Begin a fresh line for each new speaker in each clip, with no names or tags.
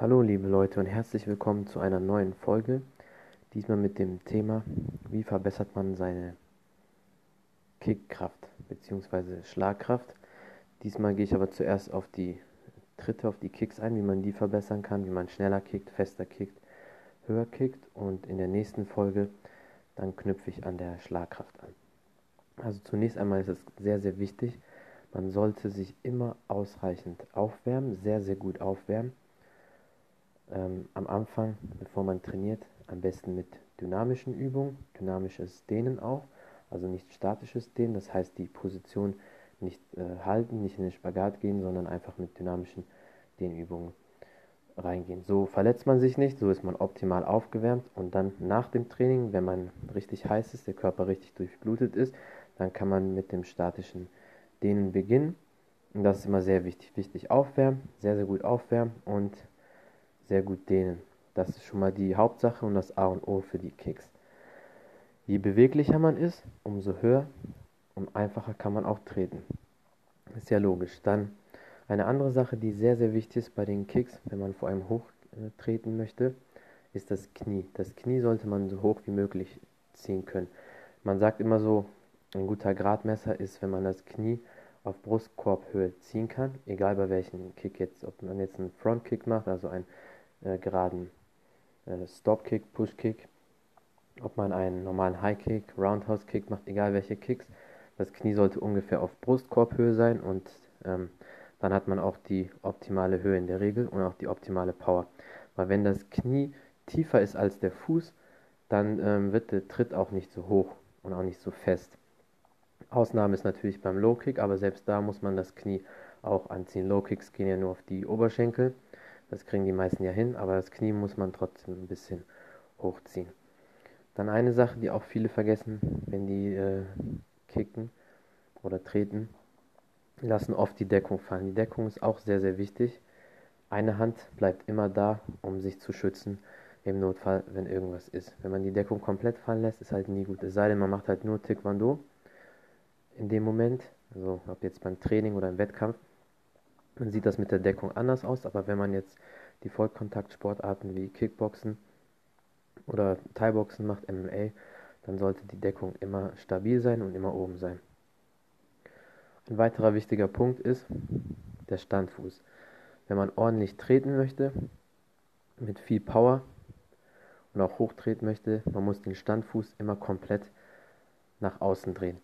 Hallo liebe Leute und herzlich willkommen zu einer neuen Folge. Diesmal mit dem Thema, wie verbessert man seine Kickkraft bzw. Schlagkraft. Diesmal gehe ich aber zuerst auf die Tritte, auf die Kicks ein, wie man die verbessern kann, wie man schneller kickt, fester kickt, höher kickt und in der nächsten Folge dann knüpfe ich an der Schlagkraft an. Also zunächst einmal ist es sehr, sehr wichtig, man sollte sich immer ausreichend aufwärmen, sehr, sehr gut aufwärmen. Ähm, am Anfang, bevor man trainiert, am besten mit dynamischen Übungen, dynamisches Dehnen auch, also nicht statisches Dehnen, das heißt die Position nicht äh, halten, nicht in den Spagat gehen, sondern einfach mit dynamischen Dehnübungen reingehen. So verletzt man sich nicht, so ist man optimal aufgewärmt und dann nach dem Training, wenn man richtig heiß ist, der Körper richtig durchblutet ist, dann kann man mit dem statischen Dehnen beginnen. Und das ist immer sehr wichtig. Wichtig aufwärmen, sehr, sehr gut aufwärmen und sehr gut dehnen. Das ist schon mal die Hauptsache und das A und O für die Kicks. Je beweglicher man ist, umso höher und einfacher kann man auch treten. Ist ja logisch. Dann eine andere Sache, die sehr, sehr wichtig ist bei den Kicks, wenn man vor allem hoch äh, treten möchte, ist das Knie. Das Knie sollte man so hoch wie möglich ziehen können. Man sagt immer so, ein guter Gradmesser ist, wenn man das Knie auf Brustkorbhöhe ziehen kann, egal bei welchem Kick jetzt, ob man jetzt einen Frontkick macht, also einen äh, geraden äh, Stop-Kick, Push-Kick, ob man einen normalen High-Kick, Roundhouse-Kick macht, egal welche Kicks, das Knie sollte ungefähr auf Brustkorbhöhe sein und ähm, dann hat man auch die optimale Höhe in der Regel und auch die optimale Power. Weil wenn das Knie tiefer ist als der Fuß, dann ähm, wird der Tritt auch nicht so hoch und auch nicht so fest. Ausnahme ist natürlich beim Low Kick, aber selbst da muss man das Knie auch anziehen. Low Kicks gehen ja nur auf die Oberschenkel. Das kriegen die meisten ja hin, aber das Knie muss man trotzdem ein bisschen hochziehen. Dann eine Sache, die auch viele vergessen, wenn die äh, kicken oder treten, lassen oft die Deckung fallen. Die Deckung ist auch sehr, sehr wichtig. Eine Hand bleibt immer da, um sich zu schützen im Notfall, wenn irgendwas ist. Wenn man die Deckung komplett fallen lässt, ist halt nie gut. Es sei denn, man macht halt nur Taekwondo in dem Moment, also ob jetzt beim Training oder im Wettkampf, sieht das mit der Deckung anders aus, aber wenn man jetzt die Vollkontaktsportarten wie Kickboxen oder Thai-Boxen macht, MMA, dann sollte die Deckung immer stabil sein und immer oben sein. Ein weiterer wichtiger Punkt ist der Standfuß. Wenn man ordentlich treten möchte, mit viel Power und auch hochtreten möchte, man muss den Standfuß immer komplett nach außen drehen.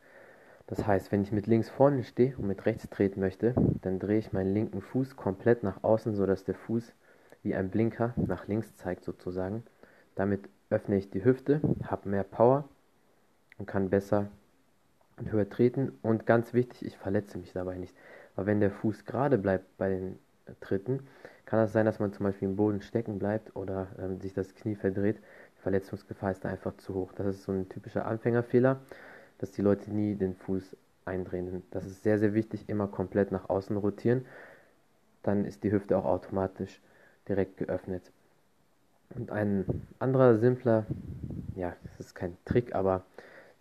Das heißt, wenn ich mit links vorne stehe und mit rechts treten möchte, dann drehe ich meinen linken Fuß komplett nach außen, sodass der Fuß wie ein Blinker nach links zeigt sozusagen. Damit öffne ich die Hüfte, habe mehr Power und kann besser und höher treten. Und ganz wichtig, ich verletze mich dabei nicht. Aber wenn der Fuß gerade bleibt bei den Tritten, kann es das sein, dass man zum Beispiel im Boden stecken bleibt oder ähm, sich das Knie verdreht. Die Verletzungsgefahr ist da einfach zu hoch. Das ist so ein typischer Anfängerfehler dass die Leute nie den Fuß eindrehen. Das ist sehr, sehr wichtig, immer komplett nach außen rotieren. Dann ist die Hüfte auch automatisch direkt geöffnet. Und ein anderer simpler, ja, das ist kein Trick, aber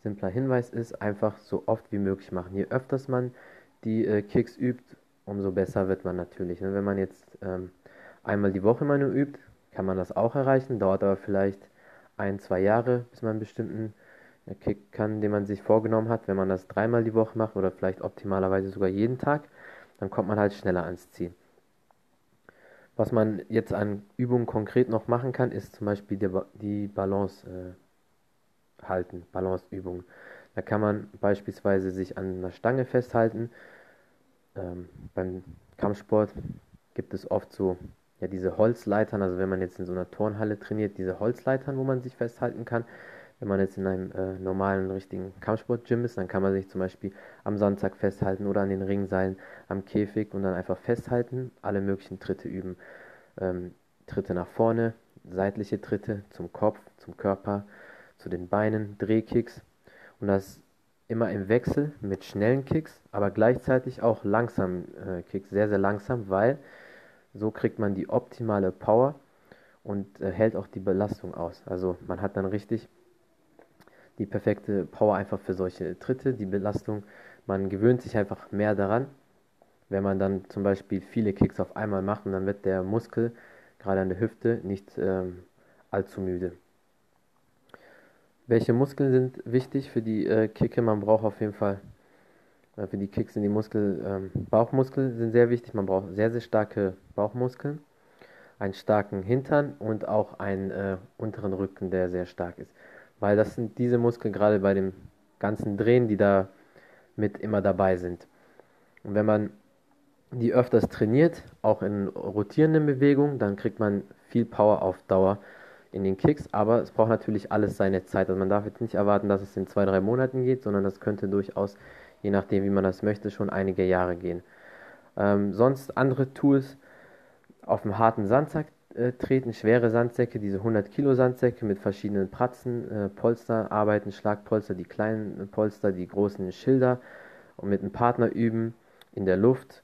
simpler Hinweis ist, einfach so oft wie möglich machen. Je öfters man die äh, Kicks übt, umso besser wird man natürlich. Ne? wenn man jetzt ähm, einmal die Woche mal nur übt, kann man das auch erreichen, dauert aber vielleicht ein, zwei Jahre, bis man einen bestimmten Kick kann, den man sich vorgenommen hat. Wenn man das dreimal die Woche macht oder vielleicht optimalerweise sogar jeden Tag, dann kommt man halt schneller ans Ziel. Was man jetzt an Übungen konkret noch machen kann, ist zum Beispiel die, die Balance äh, halten, Balanceübungen. Da kann man beispielsweise sich an einer Stange festhalten. Ähm, beim Kampfsport gibt es oft so ja, diese Holzleitern, also wenn man jetzt in so einer Turnhalle trainiert, diese Holzleitern, wo man sich festhalten kann. Wenn man jetzt in einem äh, normalen, richtigen Kampfsport-Gym ist, dann kann man sich zum Beispiel am Sandsack festhalten oder an den Ringseilen, am Käfig und dann einfach festhalten, alle möglichen Tritte üben. Ähm, Tritte nach vorne, seitliche Tritte zum Kopf, zum Körper, zu den Beinen, Drehkicks und das immer im Wechsel mit schnellen Kicks, aber gleichzeitig auch langsamen äh, Kicks, sehr, sehr langsam, weil so kriegt man die optimale Power und äh, hält auch die Belastung aus. Also man hat dann richtig die perfekte Power einfach für solche Tritte, die Belastung. Man gewöhnt sich einfach mehr daran. Wenn man dann zum Beispiel viele Kicks auf einmal macht dann wird der Muskel gerade an der Hüfte, nicht ähm, allzu müde. Welche Muskeln sind wichtig für die äh, Kicke? Man braucht auf jeden Fall, äh, für die Kicks sind die Muskel, ähm, Bauchmuskeln sind sehr wichtig. Man braucht sehr, sehr starke Bauchmuskeln, einen starken Hintern und auch einen äh, unteren Rücken, der sehr stark ist. Weil das sind diese Muskeln gerade bei dem ganzen Drehen, die da mit immer dabei sind. Und wenn man die öfters trainiert, auch in rotierenden Bewegungen, dann kriegt man viel Power auf Dauer in den Kicks, aber es braucht natürlich alles seine Zeit. Also man darf jetzt nicht erwarten, dass es in zwei, drei Monaten geht, sondern das könnte durchaus, je nachdem wie man das möchte, schon einige Jahre gehen. Ähm, sonst andere Tools auf dem harten Sandsack treten, schwere Sandsäcke, diese 100 Kilo Sandsäcke mit verschiedenen Pratzen, äh, Polster arbeiten, Schlagpolster, die kleinen Polster, die großen Schilder und mit einem Partner üben in der Luft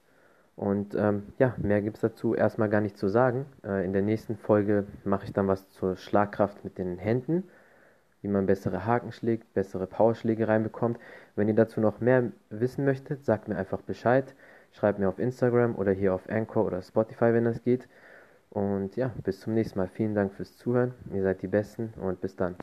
und ähm, ja, mehr gibt es dazu erstmal gar nicht zu sagen. Äh, in der nächsten Folge mache ich dann was zur Schlagkraft mit den Händen, wie man bessere Haken schlägt, bessere Powerschläge reinbekommt. Wenn ihr dazu noch mehr wissen möchtet, sagt mir einfach Bescheid. Schreibt mir auf Instagram oder hier auf Anchor oder Spotify, wenn das geht. Und ja, bis zum nächsten Mal. Vielen Dank fürs Zuhören. Ihr seid die Besten und bis dann.